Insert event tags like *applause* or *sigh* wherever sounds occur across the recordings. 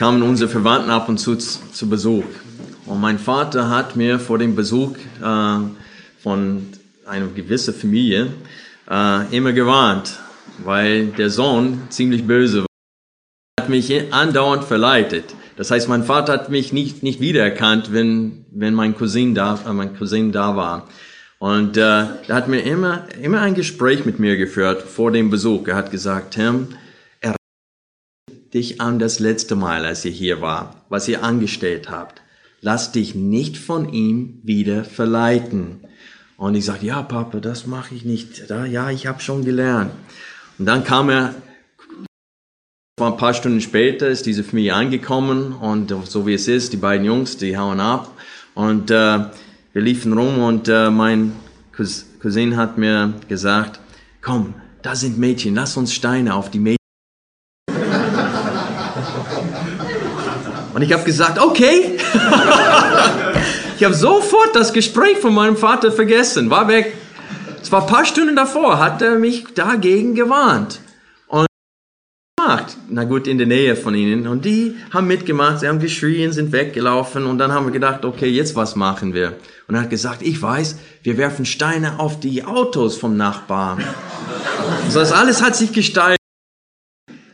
Kamen unsere Verwandten ab und zu zu Besuch. Und mein Vater hat mir vor dem Besuch äh, von einer gewissen Familie äh, immer gewarnt, weil der Sohn ziemlich böse war. Er hat mich andauernd verleitet. Das heißt, mein Vater hat mich nicht, nicht wiedererkannt, wenn, wenn mein Cousin da, äh, mein Cousin da war. Und äh, er hat mir immer, immer ein Gespräch mit mir geführt vor dem Besuch. Er hat gesagt, Tim, dich an das letzte Mal, als ihr hier war, was ihr angestellt habt. Lass dich nicht von ihm wieder verleiten. Und ich sagte, ja, Papa, das mache ich nicht. Ja, ich habe schon gelernt. Und dann kam er, ein paar Stunden später, ist diese Familie angekommen und so wie es ist, die beiden Jungs, die hauen ab. Und äh, wir liefen rum und äh, mein Cousin hat mir gesagt, komm, da sind Mädchen, lass uns Steine auf die Mädchen Und ich habe gesagt, okay. *laughs* ich habe sofort das Gespräch von meinem Vater vergessen, war weg. Es war ein paar Stunden davor, hat er mich dagegen gewarnt. Und gemacht, na gut, in der Nähe von ihnen. Und die haben mitgemacht, sie haben geschrien, sind weggelaufen. Und dann haben wir gedacht, okay, jetzt was machen wir? Und er hat gesagt, ich weiß, wir werfen Steine auf die Autos vom Nachbarn. Das alles hat sich gestaltet.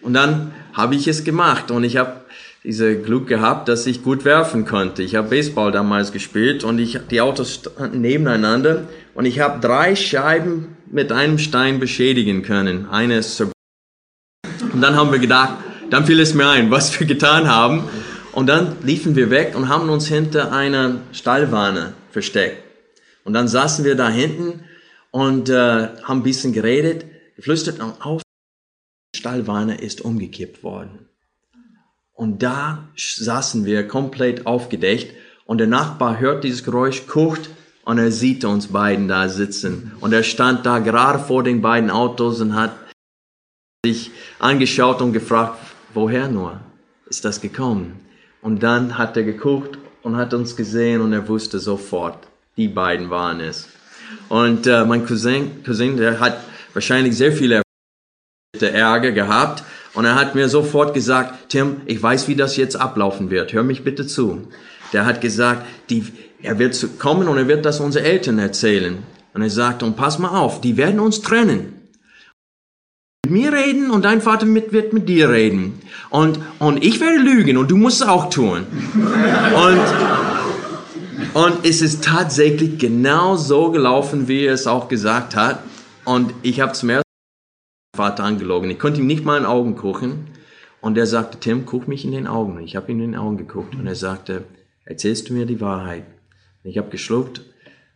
Und dann habe ich es gemacht und ich habe diese Glück gehabt, dass ich gut werfen konnte. Ich habe Baseball damals gespielt und ich, die Autos standen nebeneinander und ich habe drei Scheiben mit einem Stein beschädigen können. Eine ist Und dann haben wir gedacht, dann fiel es mir ein, was wir getan haben. Und dann liefen wir weg und haben uns hinter einer Stallwanne versteckt. Und dann saßen wir da hinten und äh, haben ein bisschen geredet, geflüstert und auf. Die Stallwanne ist umgekippt worden. Und da saßen wir komplett aufgedeckt und der Nachbar hört dieses Geräusch, guckt und er sieht uns beiden da sitzen. Und er stand da gerade vor den beiden Autos und hat sich angeschaut und gefragt, woher nur ist das gekommen? Und dann hat er geguckt und hat uns gesehen und er wusste sofort, die beiden waren es. Und äh, mein Cousin, Cousin, der hat wahrscheinlich sehr viel Ärger gehabt und er hat mir sofort gesagt, Tim, ich weiß, wie das jetzt ablaufen wird. Hör mich bitte zu. Der hat gesagt, die, er wird kommen und er wird das unseren Eltern erzählen. Und er sagt, und pass mal auf, die werden uns trennen. Mit mir reden und dein Vater mit, wird mit dir reden. Und, und ich werde lügen und du musst es auch tun. Und, und es ist tatsächlich genau so gelaufen, wie er es auch gesagt hat. Und ich habe zum ersten Vater angelogen. Ich konnte ihm nicht mal in den Augen gucken. Und er sagte, Tim, guck mich in den Augen. Ich habe ihm in den Augen geguckt und er sagte, erzählst du mir die Wahrheit? Und ich habe geschluckt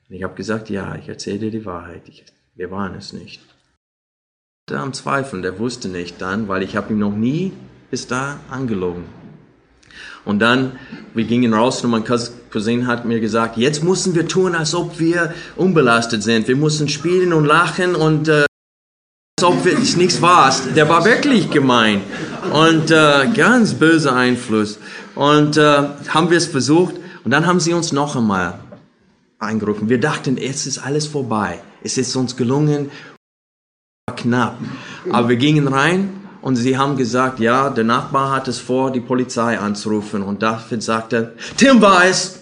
und ich habe gesagt, ja, ich erzähle dir die Wahrheit. Ich, wir waren es nicht. Er am Zweifeln, der wusste nicht dann, weil ich habe ihm noch nie bis da angelogen. Und dann, wir gingen raus und mein Cousin hat mir gesagt, jetzt müssen wir tun, als ob wir unbelastet sind. Wir müssen spielen und lachen und äh, als ob wirklich nichts war. Der war wirklich gemein und äh, ganz böser Einfluss. Und äh, haben wir es versucht und dann haben sie uns noch einmal eingerufen. Wir dachten, jetzt ist alles vorbei. Es ist uns gelungen, knapp. Aber wir gingen rein und sie haben gesagt, ja, der Nachbar hat es vor, die Polizei anzurufen. Und David sagte, Tim weiß,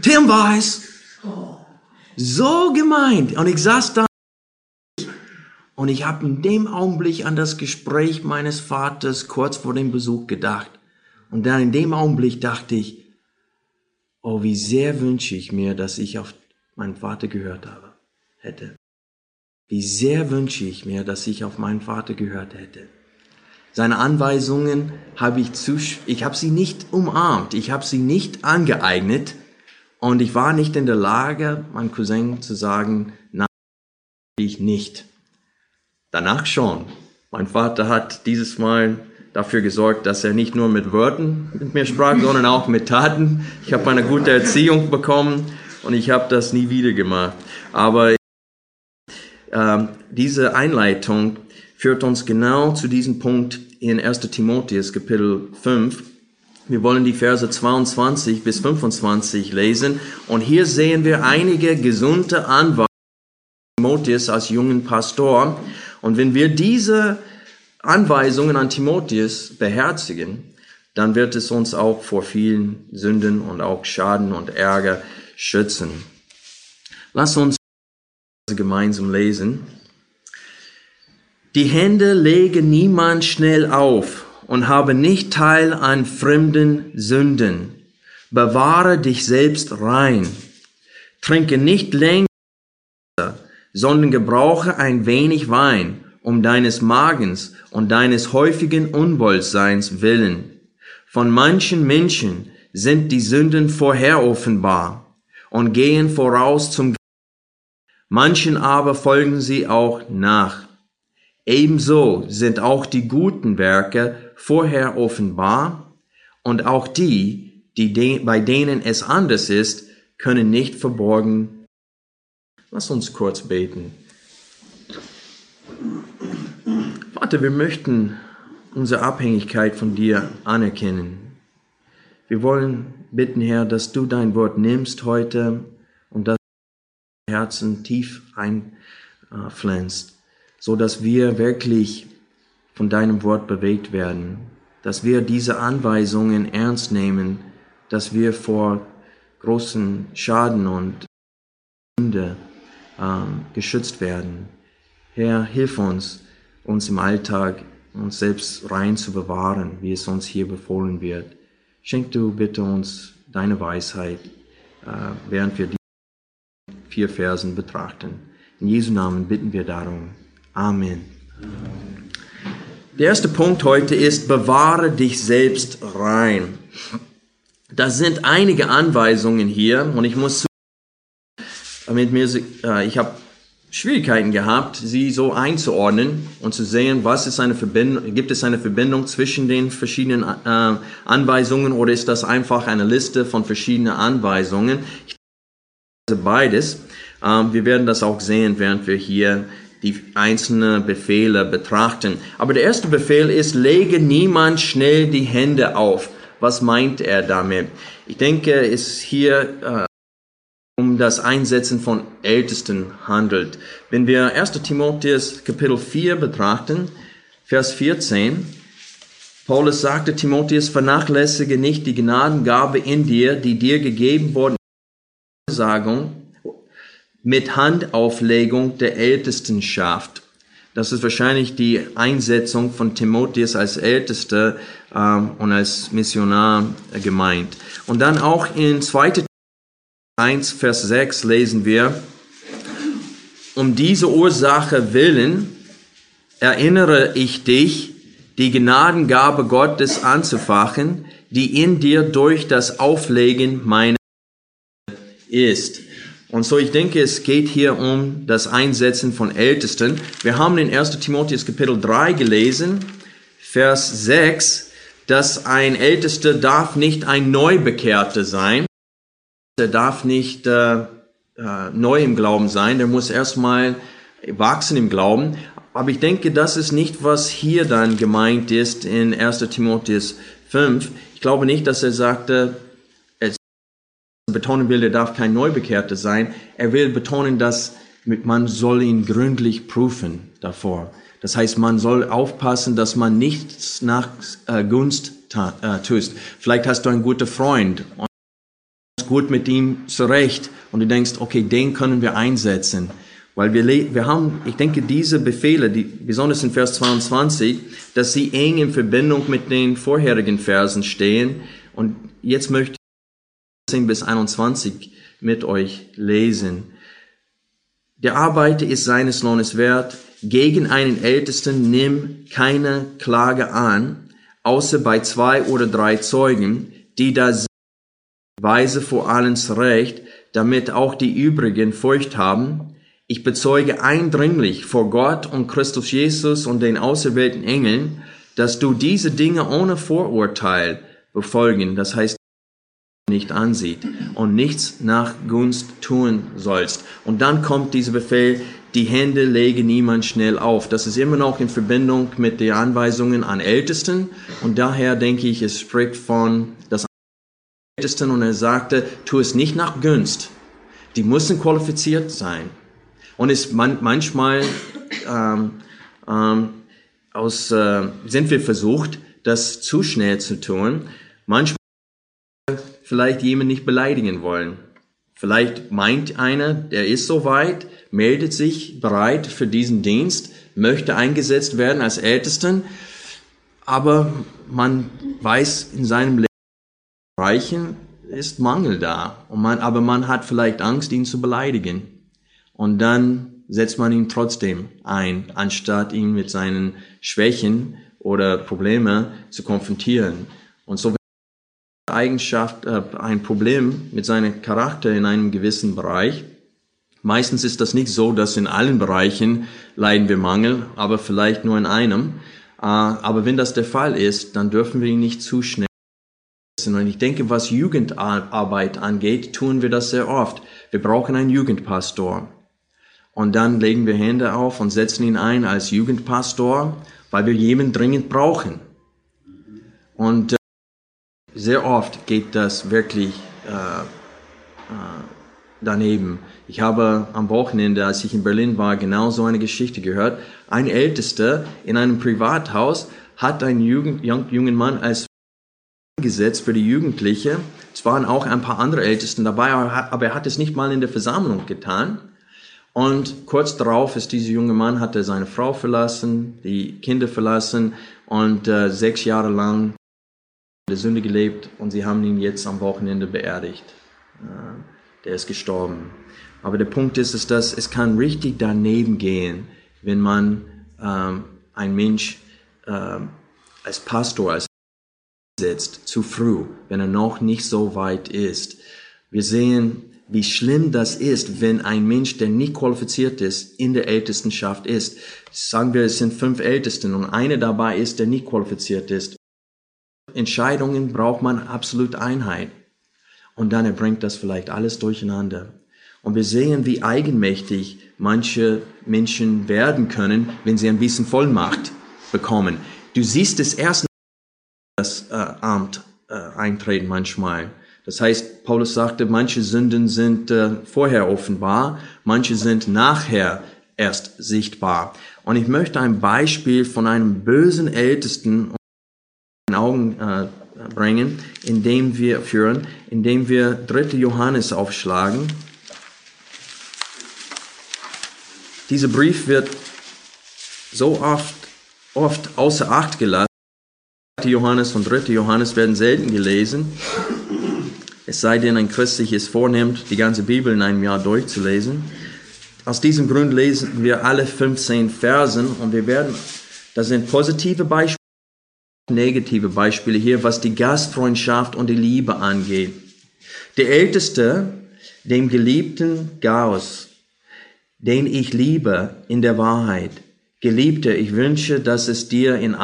Tim weiß. So gemeint. Und ich saß da und ich habe in dem Augenblick an das Gespräch meines Vaters kurz vor dem Besuch gedacht. Und dann in dem Augenblick dachte ich, oh, wie sehr wünsche ich mir, dass ich auf meinen Vater gehört habe, hätte. Wie sehr wünsche ich mir, dass ich auf meinen Vater gehört hätte. Seine Anweisungen habe ich zu, ich habe sie nicht umarmt, ich habe sie nicht angeeignet und ich war nicht in der Lage, meinem Cousin zu sagen, nein, ich nicht. Danach schon. Mein Vater hat dieses Mal dafür gesorgt, dass er nicht nur mit Worten mit mir sprach, *laughs* sondern auch mit Taten. Ich habe eine gute Erziehung bekommen und ich habe das nie wieder gemacht. Aber äh, diese Einleitung führt uns genau zu diesem Punkt in 1 Timotheus Kapitel 5. Wir wollen die Verse 22 bis 25 lesen und hier sehen wir einige gesunde Anweisungen Timotheus als jungen Pastor. Und wenn wir diese Anweisungen an Timotheus beherzigen, dann wird es uns auch vor vielen Sünden und auch Schaden und Ärger schützen. Lass uns gemeinsam lesen. Die Hände lege niemand schnell auf und habe nicht teil an fremden Sünden. Bewahre dich selbst rein. Trinke nicht länger, sondern gebrauche ein wenig Wein um deines Magens und deines häufigen Unwohlseins willen. Von manchen Menschen sind die Sünden vorher offenbar und gehen voraus zum Manchen aber folgen sie auch nach. Ebenso sind auch die guten Werke vorher offenbar und auch die, die de bei denen es anders ist, können nicht verborgen. Lass uns kurz beten. Vater, wir möchten unsere Abhängigkeit von dir anerkennen. Wir wollen bitten, Herr, dass du dein Wort nimmst heute und das Herzen tief einpflanzt, so dass wir wirklich von deinem Wort bewegt werden, dass wir diese Anweisungen ernst nehmen, dass wir vor großen Schaden und Sünde äh, geschützt werden. Herr, hilf uns, uns im Alltag uns selbst rein zu bewahren, wie es uns hier befohlen wird. Schenk du bitte uns deine Weisheit, äh, während wir die vier Versen betrachten. In Jesu Namen bitten wir darum. Amen. Der erste Punkt heute ist, bewahre dich selbst rein. Da sind einige Anweisungen hier und ich muss mit mir, äh, ich habe Schwierigkeiten gehabt, sie so einzuordnen und zu sehen, was ist eine Verbindung, gibt es eine Verbindung zwischen den verschiedenen äh, Anweisungen oder ist das einfach eine Liste von verschiedenen Anweisungen? Ich denke, beides. Ähm, wir werden das auch sehen, während wir hier die einzelnen Befehle betrachten. Aber der erste Befehl ist, lege niemand schnell die Hände auf. Was meint er damit? Ich denke, es hier äh, um das Einsetzen von Ältesten handelt. Wenn wir 1. Timotheus Kapitel 4 betrachten, Vers 14, Paulus sagte Timotheus, vernachlässige nicht die Gnadengabe in dir, die dir gegeben worden Sagung mit Handauflegung der Ältestenschaft. Das ist wahrscheinlich die Einsetzung von Timotheus als Ältester ähm, und als Missionar gemeint. Und dann auch in 2. 1, Vers 6 lesen wir, um diese Ursache willen erinnere ich dich, die Gnadengabe Gottes anzufachen, die in dir durch das Auflegen meiner ist. Und so, ich denke, es geht hier um das Einsetzen von Ältesten. Wir haben in 1. Timotheus Kapitel 3 gelesen, Vers 6, dass ein Ältester darf nicht ein Neubekehrter sein der darf nicht äh, äh, neu im Glauben sein, der muss erstmal wachsen im Glauben. Aber ich denke, das ist nicht, was hier dann gemeint ist in 1 Timotheus 5. Ich glaube nicht, dass er sagte, er betonen will, er darf kein Neubekehrter sein. Er will betonen, dass man soll ihn gründlich prüfen davor. Das heißt, man soll aufpassen, dass man nichts nach äh, Gunst äh, tust. Vielleicht hast du einen guten Freund gut mit ihm zurecht und du denkst, okay, den können wir einsetzen. Weil wir, wir haben, ich denke, diese Befehle, die, besonders in Vers 22, dass sie eng in Verbindung mit den vorherigen Versen stehen. Und jetzt möchte ich 10 bis 21 mit euch lesen. Der Arbeiter ist seines Lohnes wert. Gegen einen Ältesten nimm keine Klage an, außer bei zwei oder drei Zeugen, die da Weise vor allen zurecht, damit auch die übrigen Furcht haben. Ich bezeuge eindringlich vor Gott und Christus Jesus und den auserwählten Engeln, dass du diese Dinge ohne Vorurteil befolgen, das heißt nicht ansieht und nichts nach Gunst tun sollst. Und dann kommt dieser Befehl, die Hände lege niemand schnell auf. Das ist immer noch in Verbindung mit den Anweisungen an Ältesten und daher denke ich, es spricht von das Ältesten und er sagte, tu es nicht nach Gunst. Die müssen qualifiziert sein. Und es man, manchmal ähm, ähm, aus, äh, sind wir versucht, das zu schnell zu tun. Manchmal vielleicht jemand nicht beleidigen wollen. Vielleicht meint einer, der ist soweit, meldet sich bereit für diesen Dienst, möchte eingesetzt werden als Ältesten, aber man weiß in seinem Leben, Bereichen ist Mangel da. Und man, aber man hat vielleicht Angst, ihn zu beleidigen. Und dann setzt man ihn trotzdem ein, anstatt ihn mit seinen Schwächen oder Probleme zu konfrontieren. Und so Eigenschaft, äh, ein Problem mit seinem Charakter in einem gewissen Bereich. Meistens ist das nicht so, dass in allen Bereichen leiden wir Mangel, aber vielleicht nur in einem. Äh, aber wenn das der Fall ist, dann dürfen wir ihn nicht zu schnell. Denke, was Jugendarbeit angeht, tun wir das sehr oft. Wir brauchen einen Jugendpastor. Und dann legen wir Hände auf und setzen ihn ein als Jugendpastor, weil wir jemanden dringend brauchen. Und sehr oft geht das wirklich äh, äh, daneben. Ich habe am Wochenende, als ich in Berlin war, genau so eine Geschichte gehört. Ein Ältester in einem Privathaus hat einen Jugend, jungen Mann als gesetzt für die Jugendliche. Es waren auch ein paar andere Ältesten dabei, aber er hat es nicht mal in der Versammlung getan. Und kurz darauf ist dieser junge Mann, hatte seine Frau verlassen, die Kinder verlassen und äh, sechs Jahre lang der Sünde gelebt und sie haben ihn jetzt am Wochenende beerdigt. Der ist gestorben. Aber der Punkt ist, ist dass es kann richtig daneben gehen, wenn man ähm, ein Mensch ähm, als Pastor, als setzt, zu früh, wenn er noch nicht so weit ist. Wir sehen, wie schlimm das ist, wenn ein Mensch, der nicht qualifiziert ist, in der Ältestenschaft ist. Sagen wir, es sind fünf Ältesten und einer dabei ist, der nicht qualifiziert ist. Entscheidungen braucht man absolut Einheit. Und dann bringt das vielleicht alles durcheinander. Und wir sehen, wie eigenmächtig manche Menschen werden können, wenn sie ein bisschen Vollmacht bekommen. Du siehst es erst das äh, Amt äh, eintreten manchmal. Das heißt, Paulus sagte, manche Sünden sind äh, vorher offenbar, manche sind nachher erst sichtbar. Und ich möchte ein Beispiel von einem bösen Ältesten Augen äh, bringen, indem wir führen, indem wir 3. Johannes aufschlagen. Dieser Brief wird so oft, oft außer Acht gelassen. 2. Johannes und 3. Johannes werden selten gelesen. Es sei denn, ein Christ sich es vornimmt, die ganze Bibel in einem Jahr durchzulesen. Aus diesem Grund lesen wir alle 15 Versen und wir werden, das sind positive Beispiele negative Beispiele hier, was die Gastfreundschaft und die Liebe angeht. Der Älteste, dem geliebten Gauss, den ich liebe in der Wahrheit. Geliebter, ich wünsche, dass es dir in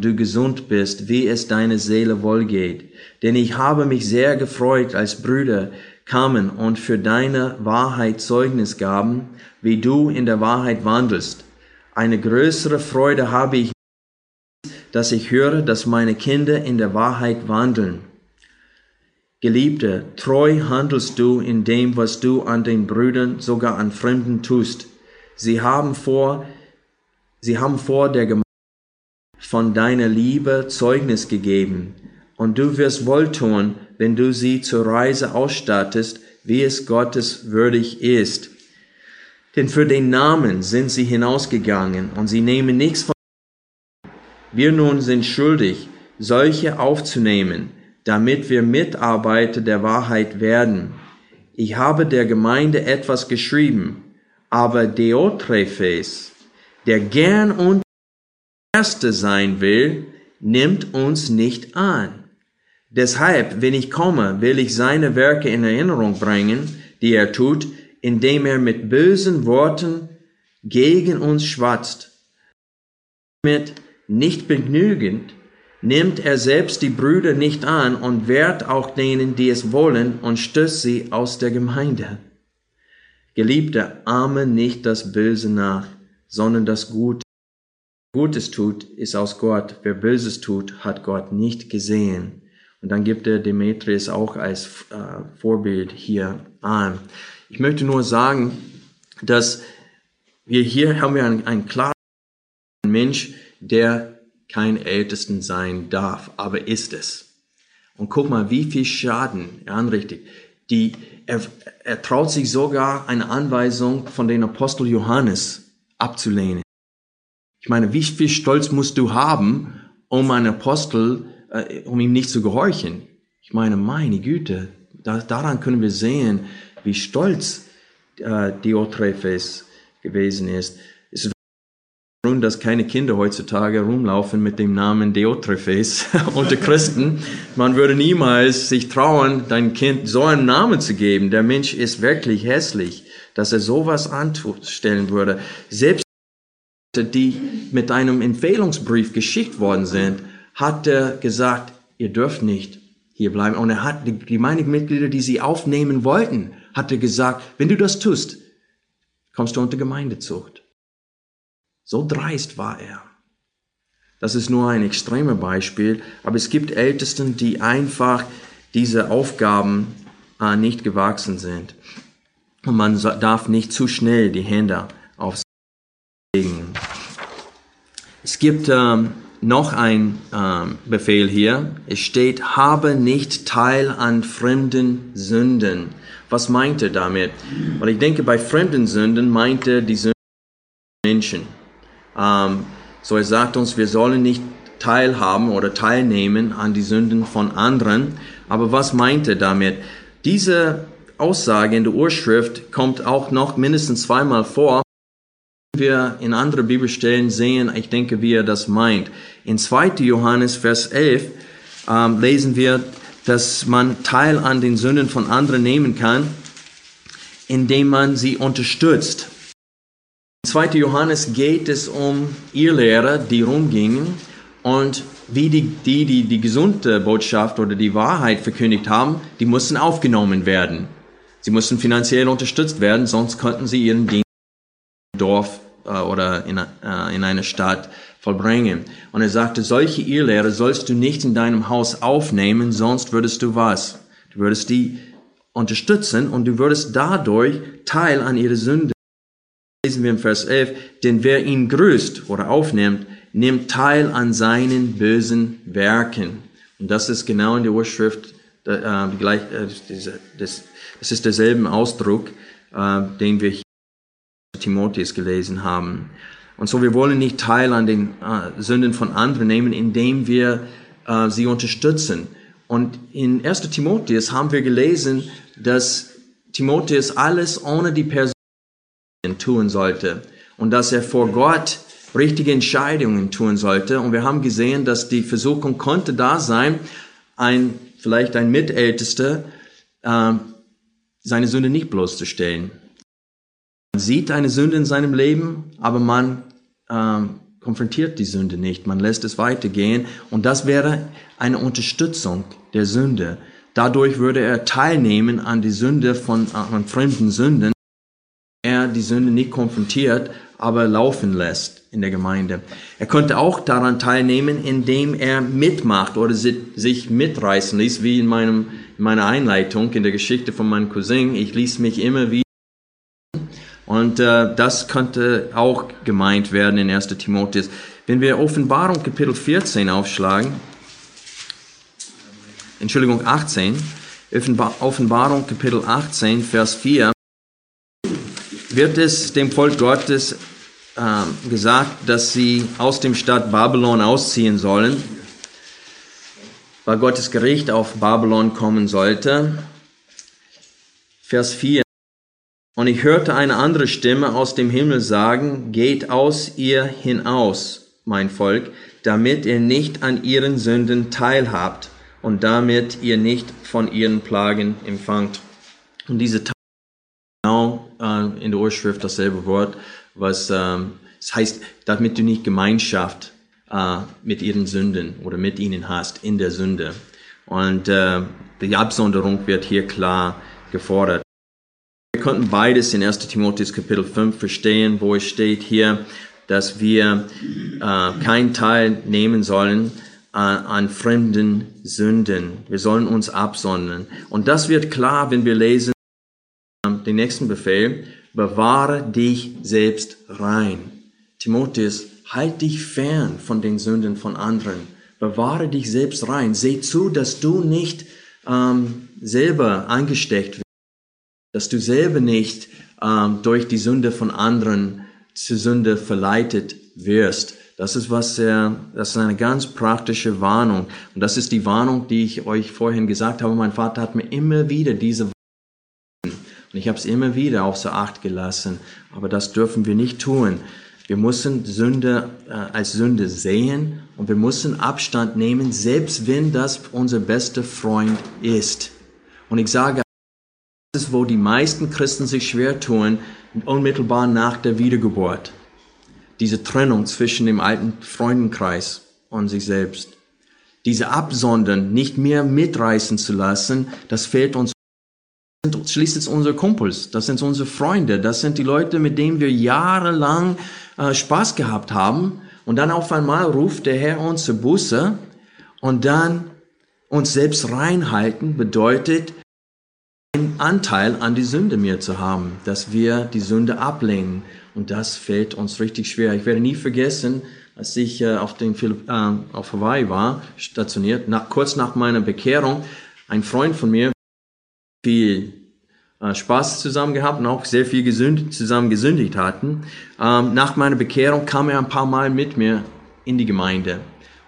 du gesund bist, wie es deine Seele wohlgeht. Denn ich habe mich sehr gefreut, als Brüder kamen und für deine Wahrheit Zeugnis gaben, wie du in der Wahrheit wandelst. Eine größere Freude habe ich dass ich höre, dass meine Kinder in der Wahrheit wandeln. Geliebte, treu handelst du in dem, was du an den Brüdern, sogar an Fremden tust. Sie haben vor, sie haben vor der Gemeinde von deiner Liebe Zeugnis gegeben. Und du wirst wohltun, wenn du sie zur Reise ausstattest, wie es Gottes würdig ist. Denn für den Namen sind sie hinausgegangen und sie nehmen nichts von wir nun sind schuldig, solche aufzunehmen, damit wir Mitarbeiter der Wahrheit werden. Ich habe der Gemeinde etwas geschrieben, aber Deotrephes, der gern und Erste sein will, nimmt uns nicht an. Deshalb, wenn ich komme, will ich seine Werke in Erinnerung bringen, die er tut, indem er mit bösen Worten gegen uns schwatzt, mit nicht begnügend, nimmt er selbst die Brüder nicht an und wehrt auch denen, die es wollen, und stößt sie aus der Gemeinde. Geliebte, ahme nicht das Böse nach, sondern das Gute. Gutes tut, ist aus Gott. Wer Böses tut, hat Gott nicht gesehen. Und dann gibt er Demetrius auch als äh, Vorbild hier an. Ich möchte nur sagen, dass wir hier haben wir einen, einen klaren Mensch, der kein Ältesten sein darf, aber ist es. Und guck mal, wie viel Schaden er anrichtet. Die, er, er traut sich sogar eine Anweisung von den Apostel Johannes abzulehnen. Ich meine, wie viel Stolz musst du haben, um einen Apostel, äh, um ihm nicht zu gehorchen? Ich meine, meine Güte, da, daran können wir sehen, wie stolz äh, Diotrephes gewesen ist. Es ist Grund, dass keine Kinder heutzutage rumlaufen mit dem Namen Diotrephes *laughs* unter Christen. Man würde niemals sich trauen, dein Kind so einen Namen zu geben. Der Mensch ist wirklich hässlich, dass er sowas anstellen würde. Selbst die mit einem Empfehlungsbrief geschickt worden sind, hat er gesagt, ihr dürft nicht hier bleiben. Und er hat die Gemeindemitglieder, die sie aufnehmen wollten, hat er gesagt, wenn du das tust, kommst du unter Gemeindezucht. So dreist war er. Das ist nur ein extremes Beispiel, aber es gibt Ältesten, die einfach diese Aufgaben äh, nicht gewachsen sind. Und man darf nicht zu schnell die Hände aufs legen. Es gibt ähm, noch ein ähm, Befehl hier. Es steht, habe nicht Teil an fremden Sünden. Was meint er damit? Weil ich denke, bei fremden Sünden meint er die Sünden der Menschen. Ähm, so er sagt uns, wir sollen nicht teilhaben oder teilnehmen an die Sünden von anderen. Aber was meint er damit? Diese Aussage in der Urschrift kommt auch noch mindestens zweimal vor wir in andere Bibelstellen sehen, ich denke, wie er das meint. In 2. Johannes, Vers 11, ähm, lesen wir, dass man Teil an den Sünden von anderen nehmen kann, indem man sie unterstützt. In 2. Johannes geht es um Irrlehrer, die rumgingen und wie die, die, die die gesunde Botschaft oder die Wahrheit verkündigt haben, die mussten aufgenommen werden. Sie mussten finanziell unterstützt werden, sonst konnten sie ihren Dienst im Dorf oder in, äh, in einer Stadt vollbringen. Und er sagte, solche Irrlehrer sollst du nicht in deinem Haus aufnehmen, sonst würdest du was? Du würdest die unterstützen und du würdest dadurch Teil an ihre Sünde. Lesen wir im Vers 11, denn wer ihn grüßt oder aufnimmt, nimmt teil an seinen bösen Werken. Und das ist genau in der Urschrift, äh, gleich, äh, das ist derselben Ausdruck, äh, den wir hier Timotheus gelesen haben. Und so, wir wollen nicht teil an den äh, Sünden von anderen nehmen, indem wir äh, sie unterstützen. Und in 1. Timotheus haben wir gelesen, dass Timotheus alles ohne die Person tun sollte und dass er vor Gott richtige Entscheidungen tun sollte. Und wir haben gesehen, dass die Versuchung konnte da sein, ein, vielleicht ein Mitältester, äh, seine Sünde nicht bloßzustellen. Man sieht eine Sünde in seinem Leben, aber man ähm, konfrontiert die Sünde nicht. Man lässt es weitergehen. Und das wäre eine Unterstützung der Sünde. Dadurch würde er teilnehmen an die Sünde von an fremden Sünden. Er die Sünde nicht konfrontiert, aber laufen lässt in der Gemeinde. Er könnte auch daran teilnehmen, indem er mitmacht oder sich mitreißen ließ, wie in meinem, in meiner Einleitung in der Geschichte von meinem Cousin. Ich ließ mich immer wieder und äh, das könnte auch gemeint werden in 1 Timotheus. Wenn wir Offenbarung Kapitel 14 aufschlagen, Entschuldigung, 18, Offenbarung Kapitel 18, Vers 4, wird es dem Volk Gottes äh, gesagt, dass sie aus dem Stadt Babylon ausziehen sollen, weil Gottes Gericht auf Babylon kommen sollte. Vers 4. Und ich hörte eine andere Stimme aus dem Himmel sagen, geht aus ihr hinaus, mein Volk, damit ihr nicht an ihren Sünden teilhabt und damit ihr nicht von ihren Plagen empfangt. Und diese genau äh, in der Urschrift dasselbe Wort, was ähm, das heißt, damit du nicht Gemeinschaft äh, mit ihren Sünden oder mit ihnen hast in der Sünde. Und äh, die Absonderung wird hier klar gefordert. Konnten beides in 1 Timotheus Kapitel 5 verstehen, wo es steht hier, dass wir äh, keinen Teil nehmen sollen an, an fremden Sünden. Wir sollen uns absondern. Und das wird klar, wenn wir lesen den nächsten Befehl, bewahre dich selbst rein. Timotheus, halt dich fern von den Sünden von anderen. Bewahre dich selbst rein. Seh zu, dass du nicht ähm, selber angesteckt wirst, dass du selber nicht ähm, durch die Sünde von anderen zur Sünde verleitet wirst. Das ist was sehr, das ist eine ganz praktische Warnung. Und das ist die Warnung, die ich euch vorhin gesagt habe. Mein Vater hat mir immer wieder diese und ich habe es immer wieder außer Acht gelassen. Aber das dürfen wir nicht tun. Wir müssen Sünde äh, als Sünde sehen und wir müssen Abstand nehmen, selbst wenn das unser bester Freund ist. Und ich sage, ist, wo die meisten Christen sich schwer tun, unmittelbar nach der Wiedergeburt. Diese Trennung zwischen dem alten Freundenkreis und sich selbst. Diese Absondern nicht mehr mitreißen zu lassen, das fehlt uns schließlich unsere Kumpels, das sind unsere Freunde, das sind die Leute, mit denen wir jahrelang äh, Spaß gehabt haben. Und dann auf einmal ruft der Herr uns zur Buße und dann uns selbst reinhalten bedeutet, einen Anteil an die Sünde mehr zu haben, dass wir die Sünde ablehnen. Und das fällt uns richtig schwer. Ich werde nie vergessen, als ich äh, auf, den, äh, auf Hawaii war, stationiert, nach, kurz nach meiner Bekehrung, ein Freund von mir, viel äh, Spaß zusammen gehabt und auch sehr viel gesünd, zusammen gesündigt hatten. Ähm, nach meiner Bekehrung kam er ein paar Mal mit mir in die Gemeinde.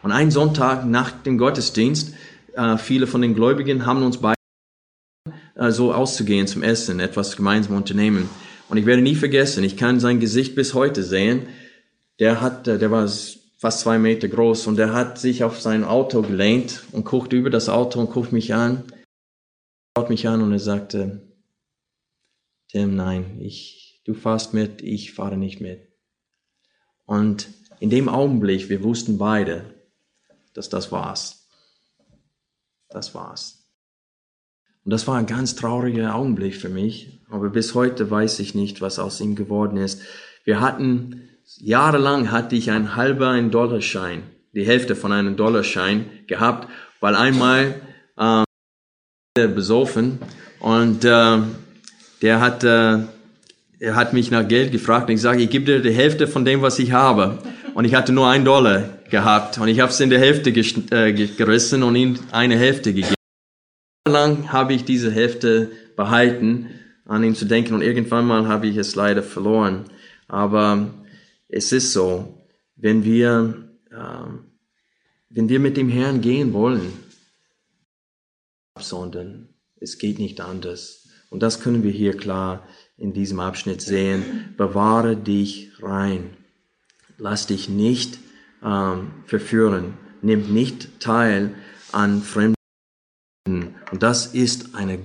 Und einen Sonntag nach dem Gottesdienst, äh, viele von den Gläubigen haben uns beide so auszugehen zum Essen, etwas gemeinsam unternehmen. Und ich werde nie vergessen, ich kann sein Gesicht bis heute sehen. Der hat, äh, der war fast zwei Meter groß und der hat sich auf sein Auto gelehnt und guckt über das Auto und guckt mich an schaut mich an und er sagte, Tim, nein, ich, du fahrst mit, ich fahre nicht mit. Und in dem Augenblick, wir wussten beide, dass das war's. Das war's. Und das war ein ganz trauriger Augenblick für mich. Aber bis heute weiß ich nicht, was aus ihm geworden ist. Wir hatten, jahrelang hatte ich ein halber ein Dollarschein, die Hälfte von einem Dollarschein gehabt, weil einmal ähm, besoffen und äh, der hat, äh, er hat mich nach Geld gefragt und ich sage, ich gebe dir die Hälfte von dem, was ich habe. Und ich hatte nur einen Dollar gehabt und ich habe es in der Hälfte äh, gerissen und ihm eine Hälfte gegeben. Lang habe ich diese Hälfte behalten, an ihn zu denken und irgendwann mal habe ich es leider verloren. Aber es ist so, wenn wir, äh, wenn wir mit dem Herrn gehen wollen, sondern es geht nicht anders. Und das können wir hier klar in diesem Abschnitt sehen. Bewahre dich rein. Lass dich nicht ähm, verführen. Nimm nicht teil an Fremden. Und das ist eine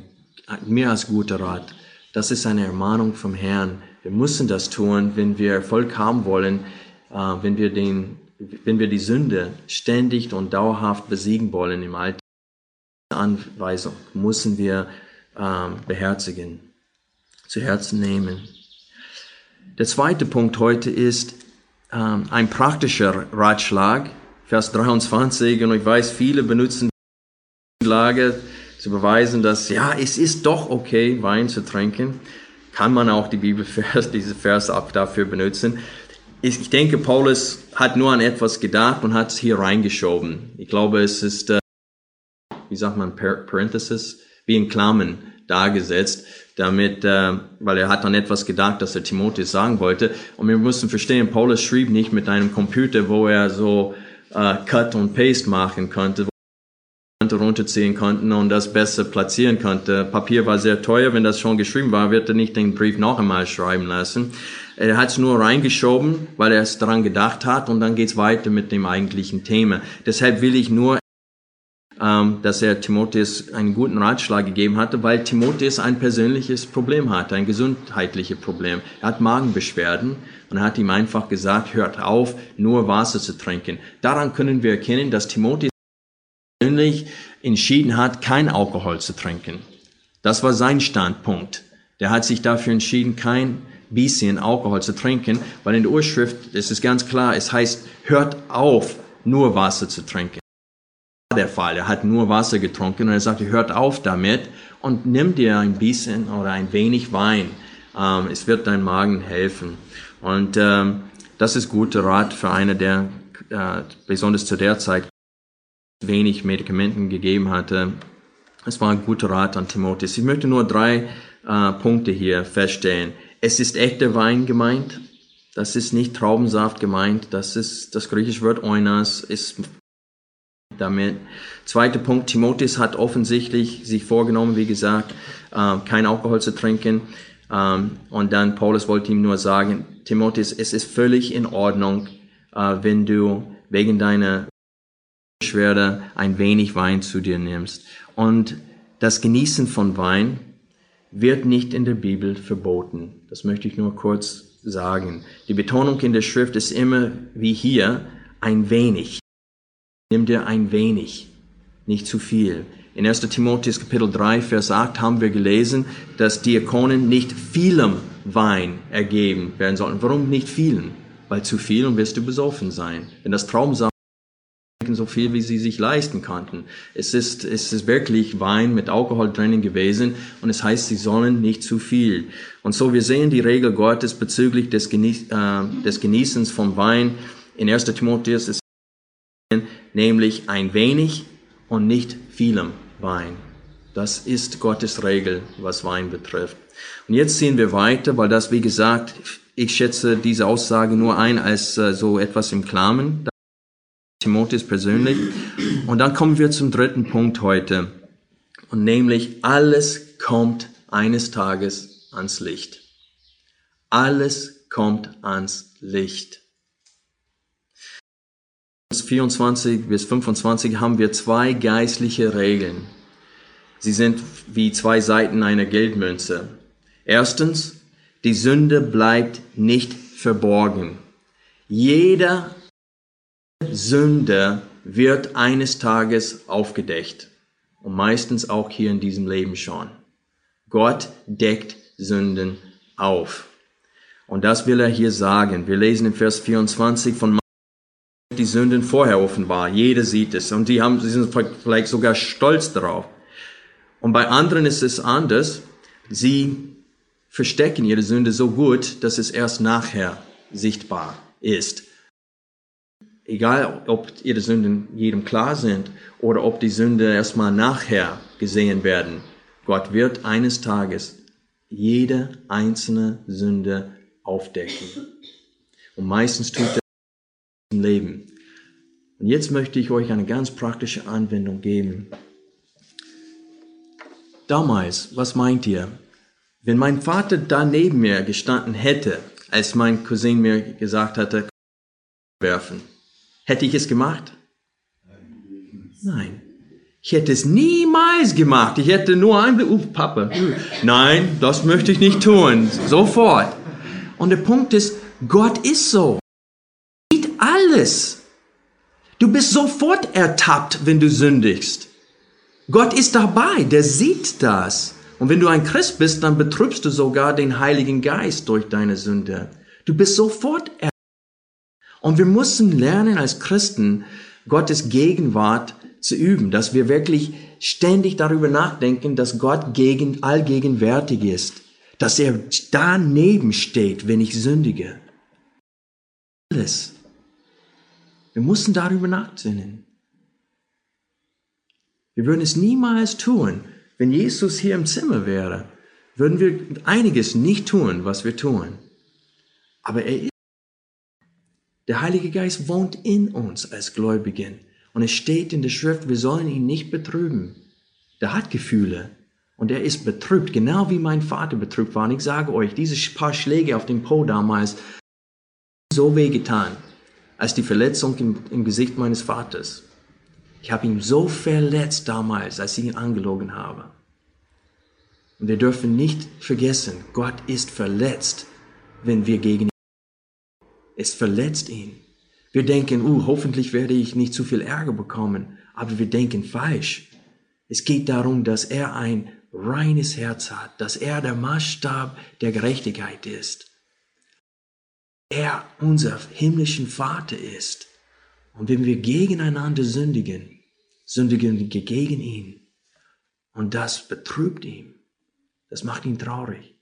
mehr als guter Rat. Das ist eine Ermahnung vom Herrn. Wir müssen das tun, wenn wir Erfolg haben wollen, äh, wenn wir den, wenn wir die Sünde ständig und dauerhaft besiegen wollen im Alltag. Anweisung müssen wir ähm, beherzigen, zu Herzen nehmen. Der zweite Punkt heute ist ähm, ein praktischer Ratschlag, Vers 23, und ich weiß, viele benutzen die Lage zu beweisen, dass ja, es ist doch okay, Wein zu trinken. Kann man auch die Bibelvers, *laughs* diese Vers auch dafür benutzen. Ich denke, Paulus hat nur an etwas gedacht und hat es hier reingeschoben. Ich glaube, es ist äh, wie sagt man, Parenthesis, wie in Klammern dargesetzt, damit, äh, weil er hat dann etwas gedacht, dass er Timotheus sagen wollte. Und wir müssen verstehen, Paulus schrieb nicht mit einem Computer, wo er so äh, Cut und Paste machen konnte, runterziehen konnten und das besser platzieren konnte. Papier war sehr teuer, wenn das schon geschrieben war, wird er nicht den Brief noch einmal schreiben lassen. Er hat es nur reingeschoben, weil er es daran gedacht hat und dann geht's weiter mit dem eigentlichen Thema. Deshalb will ich nur ähm, dass er Timotheus einen guten Ratschlag gegeben hatte, weil Timotheus ein persönliches Problem hatte, ein gesundheitliches Problem. Er hat Magenbeschwerden und hat ihm einfach gesagt, hört auf, nur Wasser zu trinken. Daran können wir erkennen, dass Timotheus persönlich entschieden hat, kein Alkohol zu trinken. Das war sein Standpunkt. Der hat sich dafür entschieden, kein bisschen Alkohol zu trinken, weil in der Urschrift ist es ganz klar, es heißt, hört auf, nur Wasser zu trinken. Das war der Fall. Er hat nur Wasser getrunken und er sagte, hört auf damit und nimm dir ein bisschen oder ein wenig Wein. Ähm, es wird deinem Magen helfen. Und ähm, das ist guter Rat für einer, der äh, besonders zu der Zeit wenig Medikamenten gegeben hatte. Es war ein guter Rat an Timotheus. Ich möchte nur drei äh, Punkte hier feststellen. Es ist echter Wein gemeint. Das ist nicht Traubensaft gemeint. Das ist das griechische Wort oinas, ist damit. Zweiter Punkt, Timotheus hat offensichtlich sich vorgenommen, wie gesagt, äh, kein Alkohol zu trinken. Ähm, und dann Paulus wollte ihm nur sagen, Timotheus, es ist völlig in Ordnung, äh, wenn du wegen deiner Beschwerde ein wenig Wein zu dir nimmst. Und das Genießen von Wein wird nicht in der Bibel verboten. Das möchte ich nur kurz sagen. Die Betonung in der Schrift ist immer wie hier ein wenig. Nimm dir ein wenig, nicht zu viel. In 1. Timotheus Kapitel 3, Vers 8 haben wir gelesen, dass Diakonen nicht vielem Wein ergeben werden sollten. Warum nicht vielen? Weil zu viel und wirst du besoffen sein. Wenn das Traumsaft so viel, wie sie sich leisten konnten. Es ist, es ist wirklich Wein mit Alkohol drinnen gewesen und es heißt, sie sollen nicht zu viel. Und so, wir sehen die Regel Gottes bezüglich des, Genieß, äh, des Genießens von Wein. In 1. Timotheus ist nämlich ein wenig und nicht vielem Wein. Das ist Gottes Regel, was Wein betrifft. Und jetzt sehen wir weiter, weil das, wie gesagt, ich schätze diese Aussage nur ein als äh, so etwas im Klamen. Timotheus persönlich. Und dann kommen wir zum dritten Punkt heute. Und nämlich, alles kommt eines Tages ans Licht. Alles kommt ans Licht. 24 bis 25 haben wir zwei geistliche Regeln. Sie sind wie zwei Seiten einer Geldmünze. Erstens, die Sünde bleibt nicht verborgen. Jeder Sünde wird eines Tages aufgedeckt. Und meistens auch hier in diesem Leben schon. Gott deckt Sünden auf. Und das will er hier sagen. Wir lesen in Vers 24 von die Sünden vorher offenbar. Jeder sieht es. Und die haben, sie sind vielleicht sogar stolz darauf. Und bei anderen ist es anders. Sie verstecken ihre Sünde so gut, dass es erst nachher sichtbar ist egal ob ihre Sünden jedem klar sind oder ob die Sünde erstmal nachher gesehen werden, Gott wird eines Tages jede einzelne Sünde aufdecken. Und meistens tut er im Leben. Und jetzt möchte ich euch eine ganz praktische Anwendung geben. Damals, was meint ihr? Wenn mein Vater da neben mir gestanden hätte, als mein Cousin mir gesagt hatte, werfen, Hätte ich es gemacht? Nein. Ich hätte es niemals gemacht. Ich hätte nur ein, uh, Papa. Nein, das möchte ich nicht tun. Sofort. Und der Punkt ist, Gott ist so. Sieht alles. Du bist sofort ertappt, wenn du sündigst. Gott ist dabei, der sieht das. Und wenn du ein Christ bist, dann betrübst du sogar den Heiligen Geist durch deine Sünde. Du bist sofort ertappt. Und wir müssen lernen als Christen, Gottes Gegenwart zu üben, dass wir wirklich ständig darüber nachdenken, dass Gott gegen, allgegenwärtig ist, dass er daneben steht, wenn ich sündige. Alles. Wir müssen darüber nachsinnen. Wir würden es niemals tun, wenn Jesus hier im Zimmer wäre. Würden wir einiges nicht tun, was wir tun. Aber er ist der Heilige Geist wohnt in uns als Gläubigen. Und es steht in der Schrift, wir sollen ihn nicht betrüben. Der hat Gefühle. Und er ist betrübt, genau wie mein Vater betrübt war. Und ich sage euch, diese paar Schläge auf den Po damals, so wehgetan, als die Verletzung im, im Gesicht meines Vaters. Ich habe ihn so verletzt damals, als ich ihn angelogen habe. Und wir dürfen nicht vergessen, Gott ist verletzt, wenn wir gegen ihn Es verletzt ihn. Wir denken, uh, hoffentlich werde ich nicht zu viel Ärger bekommen. Aber wir denken falsch. Es geht darum, dass er ein reines Herz hat, dass er der Maßstab der Gerechtigkeit ist. Er unser himmlischen Vater ist. Und wenn wir gegeneinander sündigen, sündigen wir gegen ihn. Und das betrübt ihn. Das macht ihn traurig.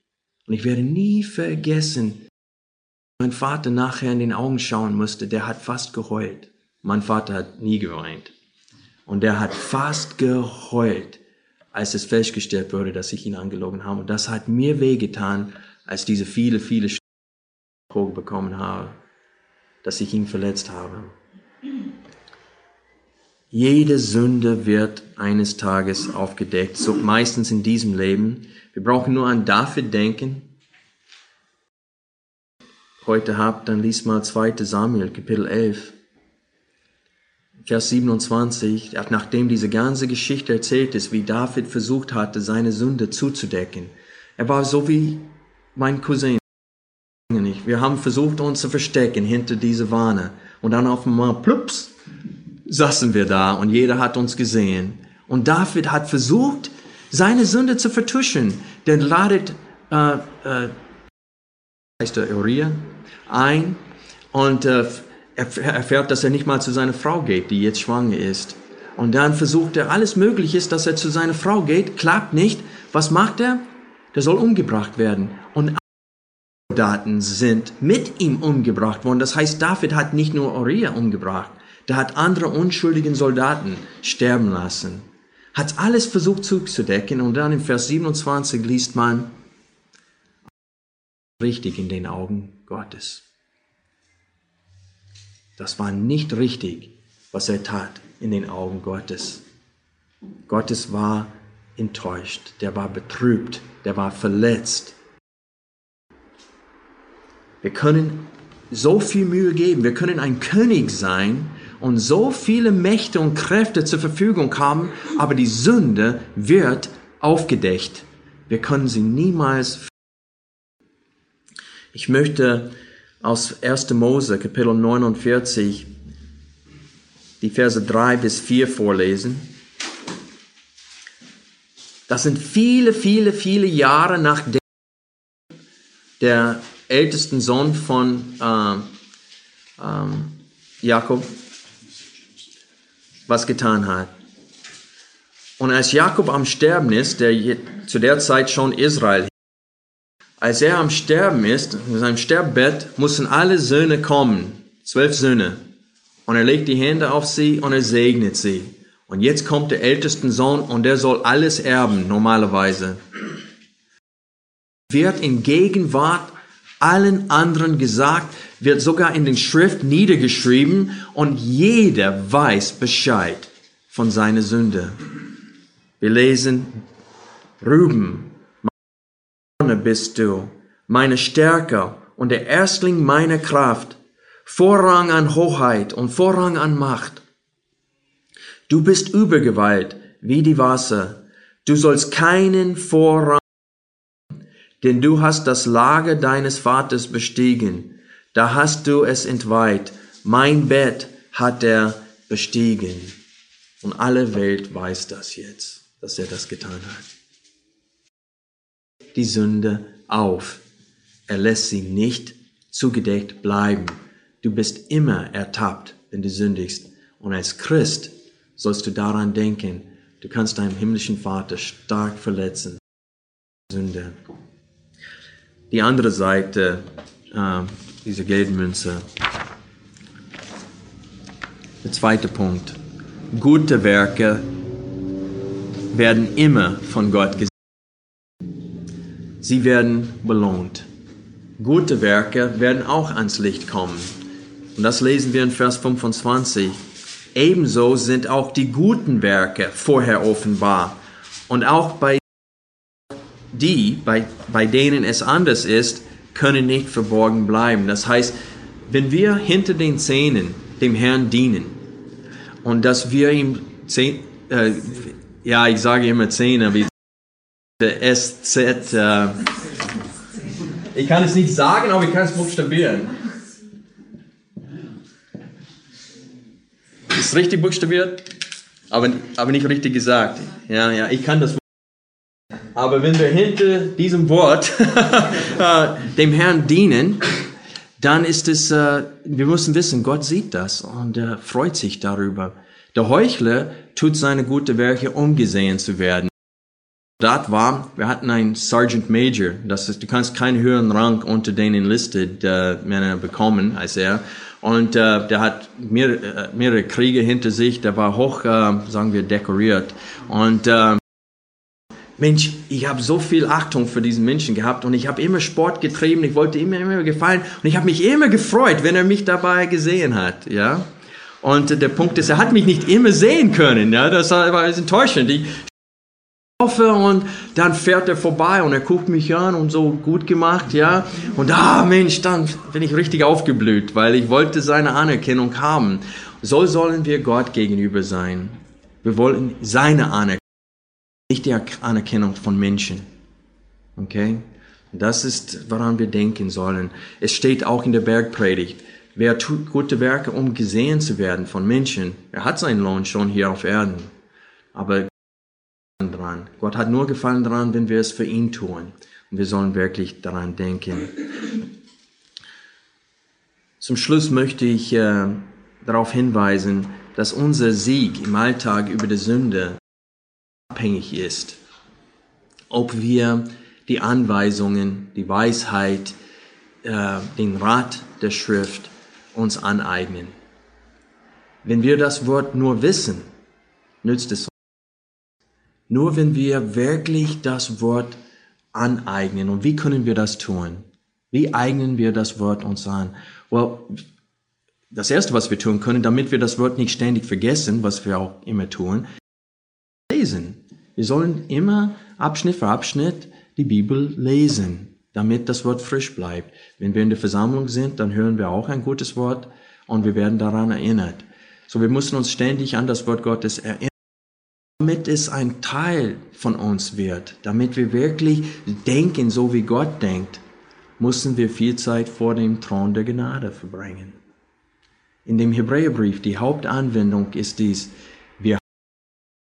Und ich werde nie vergessen, mein Vater nachher in den Augen schauen musste, der hat fast geheult. Mein Vater hat nie geweint. Und der hat fast geheult, als es festgestellt wurde, dass ich ihn angelogen habe. Und das hat mir wehgetan, als diese viele, viele Droge bekommen habe, dass ich ihn verletzt habe. Jede Sünde wird eines Tages aufgedeckt, so meistens in diesem Leben. Wir brauchen nur an David denken. Heute habt, dann liest mal 2. Samuel, Kapitel 11. Vers 27, nachdem diese ganze Geschichte erzählt ist, wie David versucht hatte, seine Sünde zuzudecken. Er war so wie mein Cousin. Wir haben versucht, uns zu verstecken hinter diese Wanne. Und dann auf einmal, plups, saßen wir da und jeder hat uns gesehen. Und David hat versucht, seine Sünde zu vertuschen. Denn ladet, äh, äh, heißt der Uriah, ein und äh, er erfährt, dass er nicht mal zu seiner Frau geht, die jetzt schwanger ist. Und dann versucht er alles Mögliche, dass er zu seiner Frau geht, klappt nicht. Was macht er? Der soll umgebracht werden. Und Soldaten sind mit ihm umgebracht worden. Das heißt, David hat nicht nur Uriah umgebracht, der hat andere unschuldigen Soldaten sterben lassen. Hat alles versucht zuzudecken und dann im Vers 27 liest man, richtig in den Augen Gottes. Das war nicht richtig, was er tat in den Augen Gottes. Gottes war enttäuscht, der war betrübt, der war verletzt. Wir können so viel Mühe geben, wir können ein König sein und so viele Mächte und Kräfte zur Verfügung haben, aber die Sünde wird aufgedeckt. Wir können sie niemals. Ich möchte aus 1. Mose, Kapitel 49, die Verse 3 bis 4 vorlesen. Das sind viele, viele, viele Jahre nachdem der ältesten Sohn von äh, ähm, Jakob was getan hat. Und als Jakob am Sterben ist, der zu der Zeit schon Israel, als er am Sterben ist, in seinem Sterbebett, mussten alle Söhne kommen, zwölf Söhne. Und er legt die Hände auf sie und er segnet sie. Und jetzt kommt der älteste Sohn und der soll alles erben, normalerweise. Wird in Gegenwart allen anderen gesagt, wird sogar in den Schrift niedergeschrieben und jeder weiß Bescheid von seiner Sünde. Wir lesen, meine bist du, meine Stärke und der Erstling meiner Kraft, Vorrang an Hoheit und Vorrang an Macht. Du bist Übergewalt wie die Wasser, du sollst keinen Vorrang denn du hast das Lager deines Vaters bestiegen, da hast du es entweiht, mein Bett hat er bestiegen. Und alle Welt weiß das jetzt, dass er das getan hat. Die Sünde auf. Er lässt sie nicht zugedeckt bleiben. Du bist immer ertappt, wenn du sündigst. Und als Christ sollst du daran denken, du kannst deinem himmlischen Vater stark verletzen. Sünde die andere Seite äh, dieser Geldmünze. Der zweite Punkt. Gute Werke werden immer von Gott gesehen. Sie werden belohnt. Gute Werke werden auch ans Licht kommen. Und das lesen wir in Vers 25. Ebenso sind auch die guten Werke vorher offenbar. Und auch bei die, bei, bei denen es anders ist, können nicht verborgen bleiben. Das heißt, wenn wir hinter den Zähnen dem Herrn dienen und dass wir ihm, Zähne, äh, ja, ich sage immer Zähne, wie der SZ. Äh ich kann es nicht sagen, aber ich kann es buchstabieren. Ist richtig buchstabiert, aber, aber nicht richtig gesagt. Ja, ja, ich kann das. Aber wenn wir hinter diesem Wort *laughs* äh, dem Herrn dienen, dann ist es, äh, wir müssen wissen, Gott sieht das und äh, freut sich darüber. Der Heuchler tut seine gute Werke, um gesehen zu werden. Dort war, wir hatten einen Sergeant Major, das ist, du kannst keinen höheren Rang unter den Enlisted äh, Männer bekommen als er. Und äh, der hat mehrere, äh, mehrere Kriege hinter sich, der war hoch, äh, sagen wir, dekoriert. Und äh, Mensch, ich habe so viel Achtung für diesen Menschen gehabt und ich habe immer Sport getrieben, ich wollte immer, immer gefallen und ich habe mich immer gefreut, wenn er mich dabei gesehen hat, ja. Und der Punkt ist, er hat mich nicht immer sehen können, ja, das war enttäuschend. Ich hoffe und dann fährt er vorbei und er guckt mich an und so gut gemacht, ja. Und ah, Mensch, dann bin ich richtig aufgeblüht, weil ich wollte seine Anerkennung haben. So sollen wir Gott gegenüber sein. Wir wollen seine Anerkennung nicht die Anerkennung von Menschen. Okay? Das ist, woran wir denken sollen. Es steht auch in der Bergpredigt. Wer tut gute Werke, um gesehen zu werden von Menschen, er hat seinen Lohn schon hier auf Erden. Aber dran. Gott hat nur Gefallen daran, wenn wir es für ihn tun. Und wir sollen wirklich daran denken. Zum Schluss möchte ich äh, darauf hinweisen, dass unser Sieg im Alltag über die Sünde abhängig ist, ob wir die Anweisungen, die Weisheit, äh, den Rat der Schrift uns aneignen. Wenn wir das Wort nur wissen, nützt es uns. Nur wenn wir wirklich das Wort aneignen. Und wie können wir das tun? Wie eignen wir das Wort uns an? Well, das erste, was wir tun können, damit wir das Wort nicht ständig vergessen, was wir auch immer tun, lesen. Wir sollen immer Abschnitt für Abschnitt die Bibel lesen, damit das Wort frisch bleibt. Wenn wir in der Versammlung sind, dann hören wir auch ein gutes Wort und wir werden daran erinnert. So, wir müssen uns ständig an das Wort Gottes erinnern, damit es ein Teil von uns wird, damit wir wirklich denken, so wie Gott denkt, müssen wir viel Zeit vor dem Thron der Gnade verbringen. In dem Hebräerbrief, die Hauptanwendung ist dies,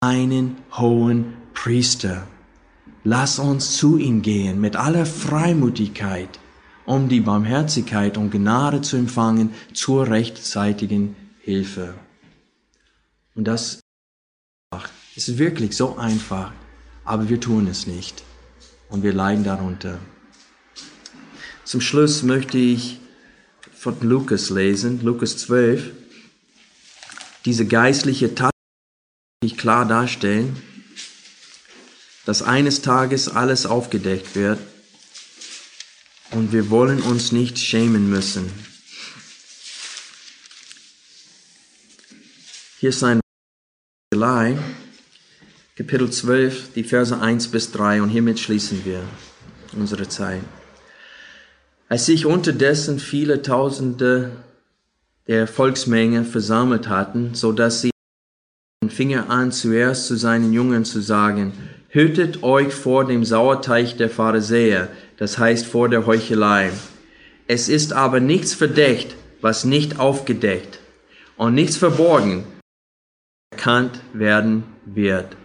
einen hohen Priester. Lass uns zu ihm gehen mit aller Freimutigkeit, um die Barmherzigkeit und Gnade zu empfangen zur rechtzeitigen Hilfe. Und das ist wirklich so einfach, aber wir tun es nicht und wir leiden darunter. Zum Schluss möchte ich von Lukas lesen, Lukas 12, diese geistliche Tat klar darstellen, dass eines Tages alles aufgedeckt wird und wir wollen uns nicht schämen müssen. Hier ist ein Kapitel 12, die Verse 1 bis 3 und hiermit schließen wir unsere Zeit. Als sich unterdessen viele Tausende der Volksmenge versammelt hatten, so dass sie fing er an, zuerst zu seinen Jüngern zu sagen, Hütet euch vor dem Sauerteig der Pharisäer, das heißt vor der Heuchelei. Es ist aber nichts verdeckt, was nicht aufgedeckt, und nichts verborgen erkannt werden wird.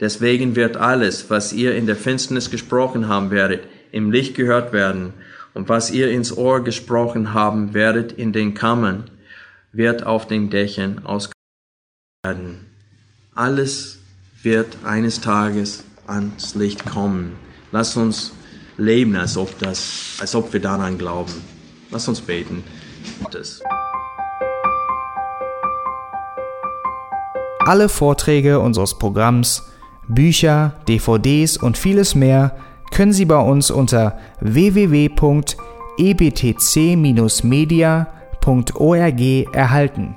Deswegen wird alles, was ihr in der Finsternis gesprochen haben werdet, im Licht gehört werden, und was ihr ins Ohr gesprochen haben werdet in den Kammern, wird auf den Dächern ausgesprochen werden. Alles wird eines Tages ans Licht kommen. Lass uns leben, als ob, das, als ob wir daran glauben. Lass uns beten. Das. Alle Vorträge unseres Programms, Bücher, DVDs und vieles mehr können Sie bei uns unter www.ebtc-media.org erhalten.